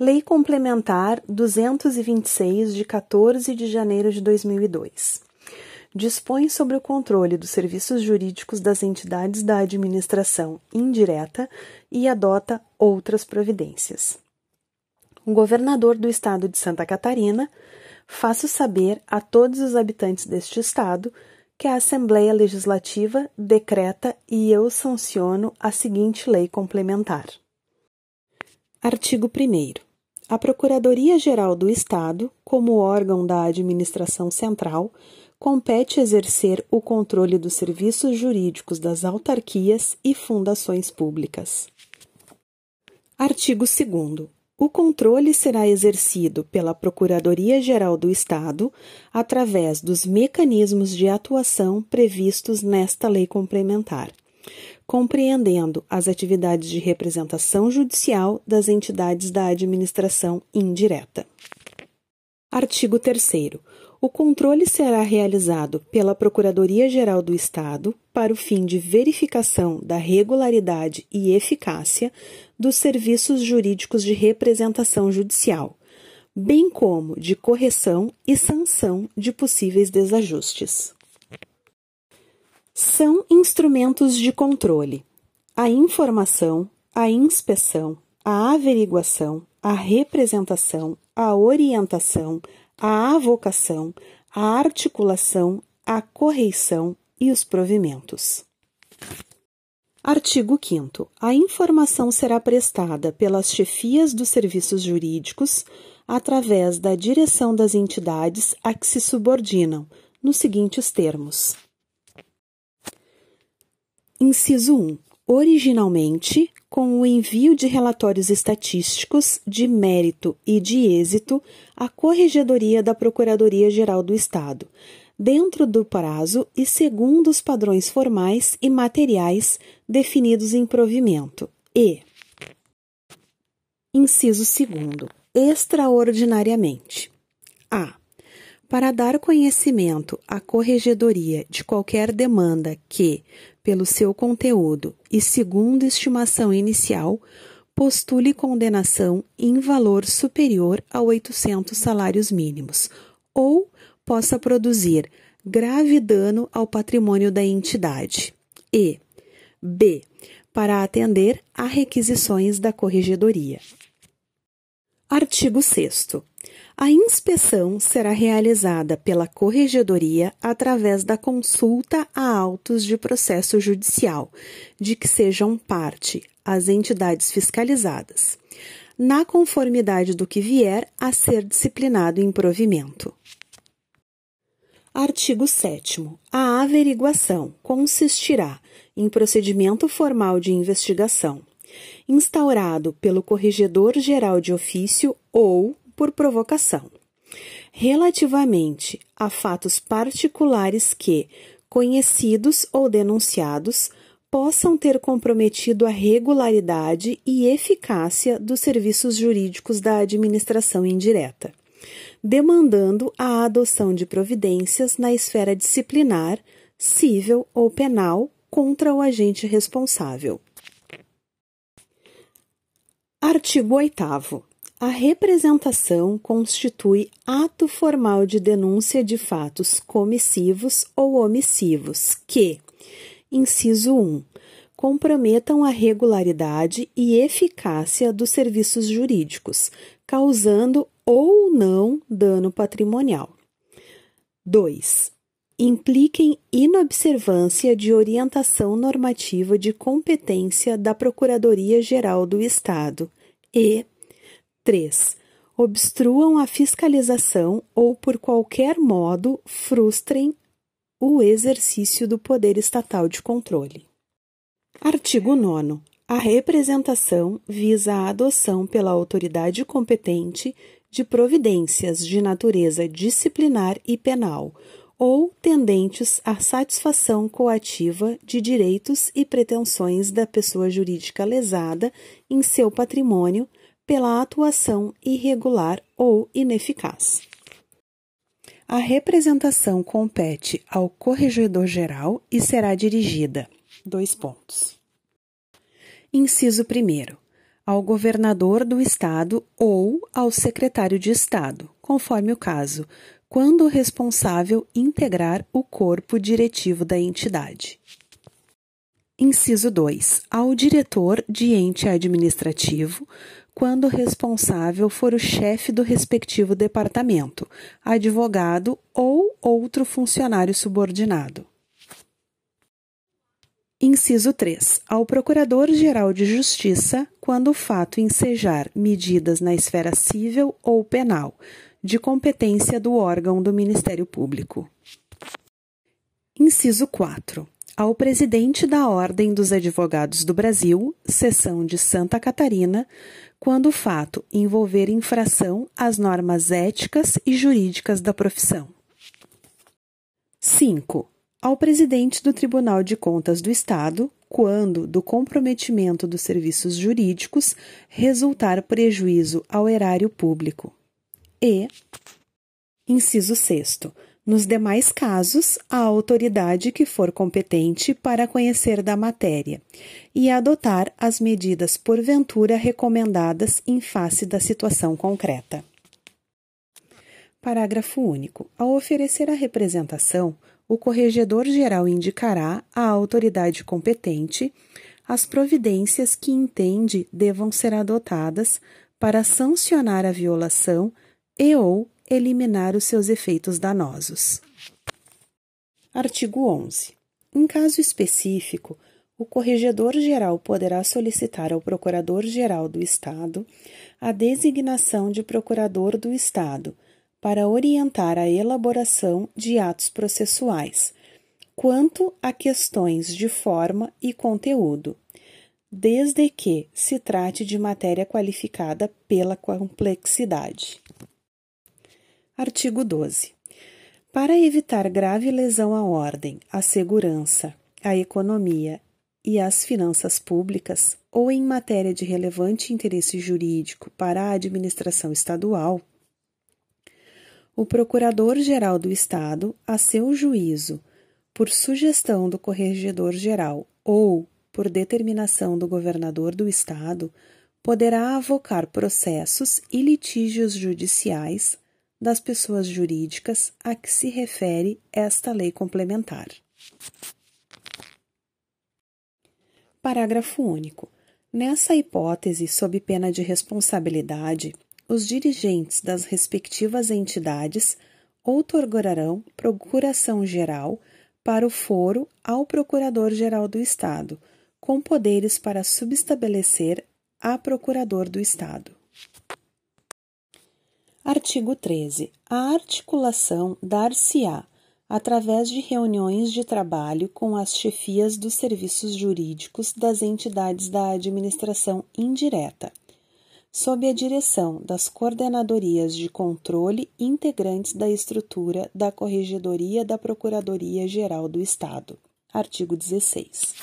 Lei Complementar 226, de 14 de janeiro de 2002. Dispõe sobre o controle dos serviços jurídicos das entidades da administração indireta e adota outras providências. O governador do estado de Santa Catarina faço saber a todos os habitantes deste estado que a Assembleia Legislativa decreta e eu sanciono a seguinte lei complementar. Artigo 1. A Procuradoria-Geral do Estado, como órgão da administração central, compete exercer o controle dos serviços jurídicos das autarquias e fundações públicas. Artigo 2. O controle será exercido pela Procuradoria-Geral do Estado através dos mecanismos de atuação previstos nesta lei complementar, compreendendo as atividades de representação judicial das entidades da administração indireta. Artigo 3. O controle será realizado pela Procuradoria-Geral do Estado para o fim de verificação da regularidade e eficácia dos serviços jurídicos de representação judicial, bem como de correção e sanção de possíveis desajustes. São instrumentos de controle a informação, a inspeção, a averiguação, a representação, a orientação, a avocação, a articulação, a correição e os provimentos. Artigo 5. A informação será prestada pelas chefias dos serviços jurídicos através da direção das entidades a que se subordinam, nos seguintes termos: Inciso 1. Originalmente, com o envio de relatórios estatísticos de mérito e de êxito à Corregedoria da Procuradoria-Geral do Estado, dentro do prazo e segundo os padrões formais e materiais definidos em provimento. E. Inciso 2. Extraordinariamente. A. Para dar conhecimento à Corregedoria de qualquer demanda que, pelo seu conteúdo e segundo estimação inicial, postule condenação em valor superior a 800 salários mínimos ou possa produzir grave dano ao patrimônio da entidade. E B. Para atender a requisições da corregedoria. Artigo 6 a inspeção será realizada pela Corregedoria através da consulta a autos de processo judicial, de que sejam parte as entidades fiscalizadas, na conformidade do que vier a ser disciplinado em provimento. Artigo 7. A averiguação consistirá em procedimento formal de investigação, instaurado pelo Corregedor-Geral de Ofício ou por provocação. Relativamente a fatos particulares que, conhecidos ou denunciados, possam ter comprometido a regularidade e eficácia dos serviços jurídicos da administração indireta, demandando a adoção de providências na esfera disciplinar, civil ou penal contra o agente responsável. Artigo 8. A representação constitui ato formal de denúncia de fatos comissivos ou omissivos que, inciso 1, comprometam a regularidade e eficácia dos serviços jurídicos, causando ou não dano patrimonial. 2. Impliquem inobservância de orientação normativa de competência da Procuradoria-Geral do Estado e 3. Obstruam a fiscalização ou, por qualquer modo, frustrem o exercício do poder estatal de controle. Artigo 9. A representação visa a adoção pela autoridade competente de providências de natureza disciplinar e penal ou tendentes à satisfação coativa de direitos e pretensões da pessoa jurídica lesada em seu patrimônio pela atuação irregular ou ineficaz. A representação compete ao corregedor-geral e será dirigida. Dois pontos. Inciso 1. ao governador do estado ou ao secretário de estado, conforme o caso, quando o responsável integrar o corpo diretivo da entidade. Inciso 2. Ao diretor de ente administrativo, quando o responsável for o chefe do respectivo departamento, advogado ou outro funcionário subordinado. Inciso 3. Ao Procurador-Geral de Justiça, quando o fato ensejar medidas na esfera civil ou penal, de competência do órgão do Ministério Público. Inciso 4. Ao presidente da Ordem dos Advogados do Brasil, seção de Santa Catarina, quando o fato envolver infração às normas éticas e jurídicas da profissão. 5 ao presidente do Tribunal de Contas do Estado quando do comprometimento dos serviços jurídicos resultar prejuízo ao erário público. E, inciso 6. Nos demais casos, a autoridade que for competente para conhecer da matéria e adotar as medidas porventura recomendadas em face da situação concreta. Parágrafo único. Ao oferecer a representação, o Corregedor-Geral indicará à autoridade competente as providências que entende devam ser adotadas para sancionar a violação e ou eliminar os seus efeitos danosos. Artigo 11. Em caso específico, o Corregedor-Geral poderá solicitar ao Procurador-Geral do Estado a designação de Procurador do Estado para orientar a elaboração de atos processuais, quanto a questões de forma e conteúdo, desde que se trate de matéria qualificada pela complexidade. Artigo 12. Para evitar grave lesão à ordem, à segurança, à economia e às finanças públicas, ou em matéria de relevante interesse jurídico para a administração estadual, o Procurador-Geral do Estado, a seu juízo, por sugestão do Corregedor-Geral ou por determinação do Governador do Estado, poderá avocar processos e litígios judiciais das pessoas jurídicas a que se refere esta lei complementar. Parágrafo único. Nessa hipótese, sob pena de responsabilidade, os dirigentes das respectivas entidades outorgarão procuração geral para o foro ao Procurador-Geral do Estado, com poderes para subestabelecer a Procurador do Estado. Artigo 13. A articulação dar-se-á através de reuniões de trabalho com as chefias dos serviços jurídicos das entidades da administração indireta sob a direção das coordenadorias de controle integrantes da estrutura da Corregedoria da Procuradoria-Geral do Estado. Artigo 16.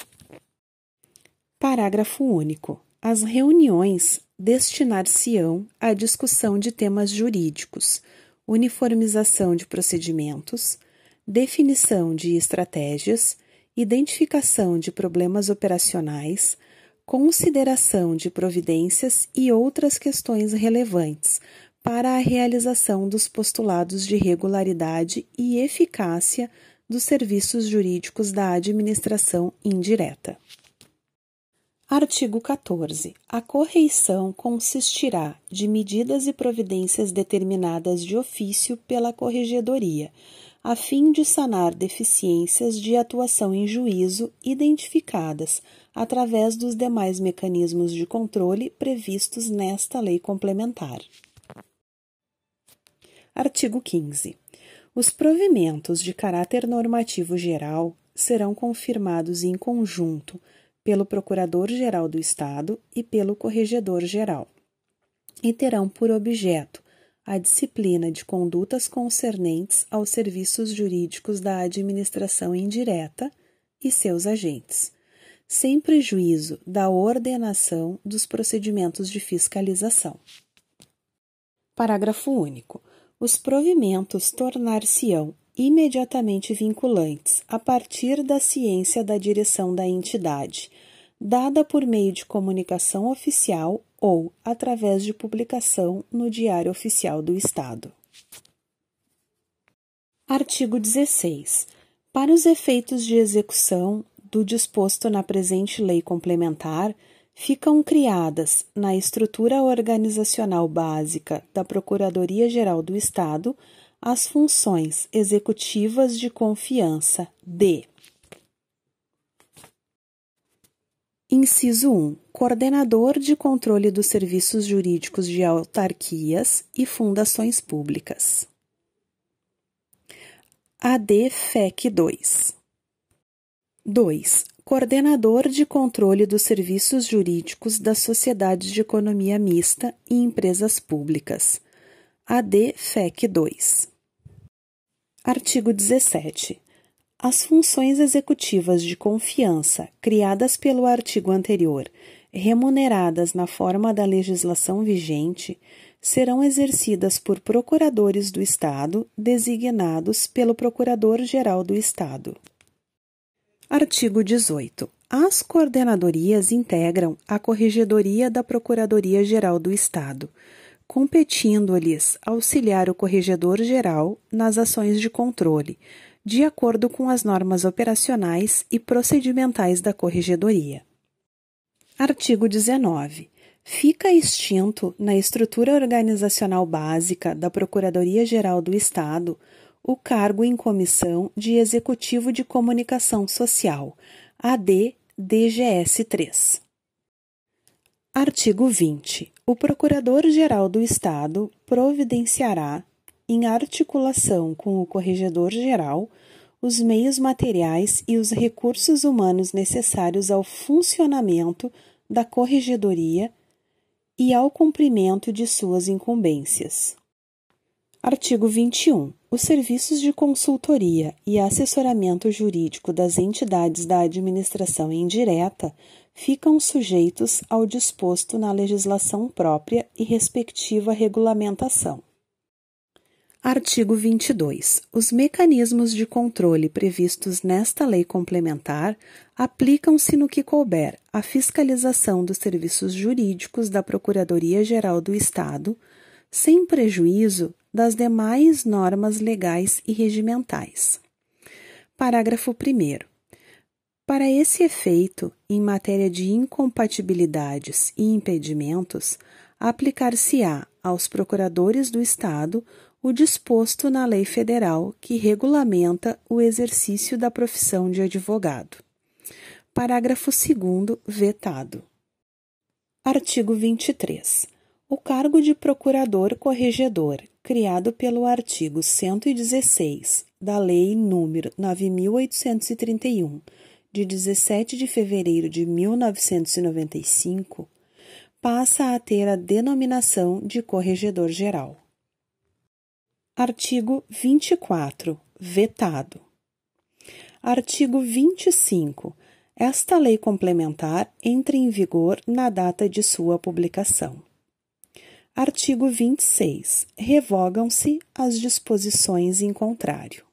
Parágrafo único. As reuniões destinar-se-ão à discussão de temas jurídicos, uniformização de procedimentos, definição de estratégias, identificação de problemas operacionais, consideração de providências e outras questões relevantes para a realização dos postulados de regularidade e eficácia dos serviços jurídicos da administração indireta. Artigo 14. A correição consistirá de medidas e providências determinadas de ofício pela Corregedoria, a fim de sanar deficiências de atuação em juízo identificadas através dos demais mecanismos de controle previstos nesta lei complementar. Artigo 15. Os provimentos de caráter normativo geral serão confirmados em conjunto pelo Procurador-Geral do Estado e pelo Corregedor-Geral, e terão por objeto a disciplina de condutas concernentes aos serviços jurídicos da administração indireta e seus agentes, sem prejuízo da ordenação dos procedimentos de fiscalização. Parágrafo único. Os provimentos tornar-se-ão imediatamente vinculantes a partir da ciência da direção da entidade, dada por meio de comunicação oficial ou através de publicação no Diário Oficial do Estado. Artigo 16. Para os efeitos de execução do disposto na presente lei complementar, ficam criadas na estrutura organizacional básica da Procuradoria-Geral do Estado as funções executivas de confiança de Inciso 1. Coordenador de controle dos serviços jurídicos de autarquias e fundações públicas. AD FEC 2. 2. Coordenador de controle dos serviços jurídicos das sociedades de economia mista e empresas públicas. AD FEC 2. Artigo 17. As funções executivas de confiança criadas pelo artigo anterior, remuneradas na forma da legislação vigente, serão exercidas por procuradores do Estado designados pelo Procurador-Geral do Estado. Artigo 18. As coordenadorias integram a Corregedoria da Procuradoria-Geral do Estado, competindo-lhes auxiliar o Corregedor-Geral nas ações de controle de acordo com as normas operacionais e procedimentais da Corregedoria. Artigo 19. Fica extinto na estrutura organizacional básica da Procuradoria-Geral do Estado o cargo em comissão de Executivo de Comunicação Social, AD-DGS 3. Artigo 20. O Procurador-Geral do Estado providenciará, em articulação com o Corregedor-Geral, os meios materiais e os recursos humanos necessários ao funcionamento da Corregedoria e ao cumprimento de suas incumbências. Artigo 21. Os serviços de consultoria e assessoramento jurídico das entidades da administração indireta ficam sujeitos ao disposto na legislação própria e respectiva regulamentação. Artigo 22. Os mecanismos de controle previstos nesta lei complementar aplicam-se no que couber à fiscalização dos serviços jurídicos da Procuradoria-Geral do Estado, sem prejuízo das demais normas legais e regimentais. Parágrafo 1. Para esse efeito, em matéria de incompatibilidades e impedimentos, aplicar-se-á aos procuradores do Estado o disposto na lei federal que regulamenta o exercício da profissão de advogado. Parágrafo 2 vetado. Artigo 23. O cargo de procurador corregedor, criado pelo artigo 116 da Lei nº 9831, de 17 de fevereiro de 1995, passa a ter a denominação de corregedor geral. Artigo 24. Vetado. Artigo 25. Esta lei complementar entra em vigor na data de sua publicação. Artigo 26. Revogam-se as disposições em contrário.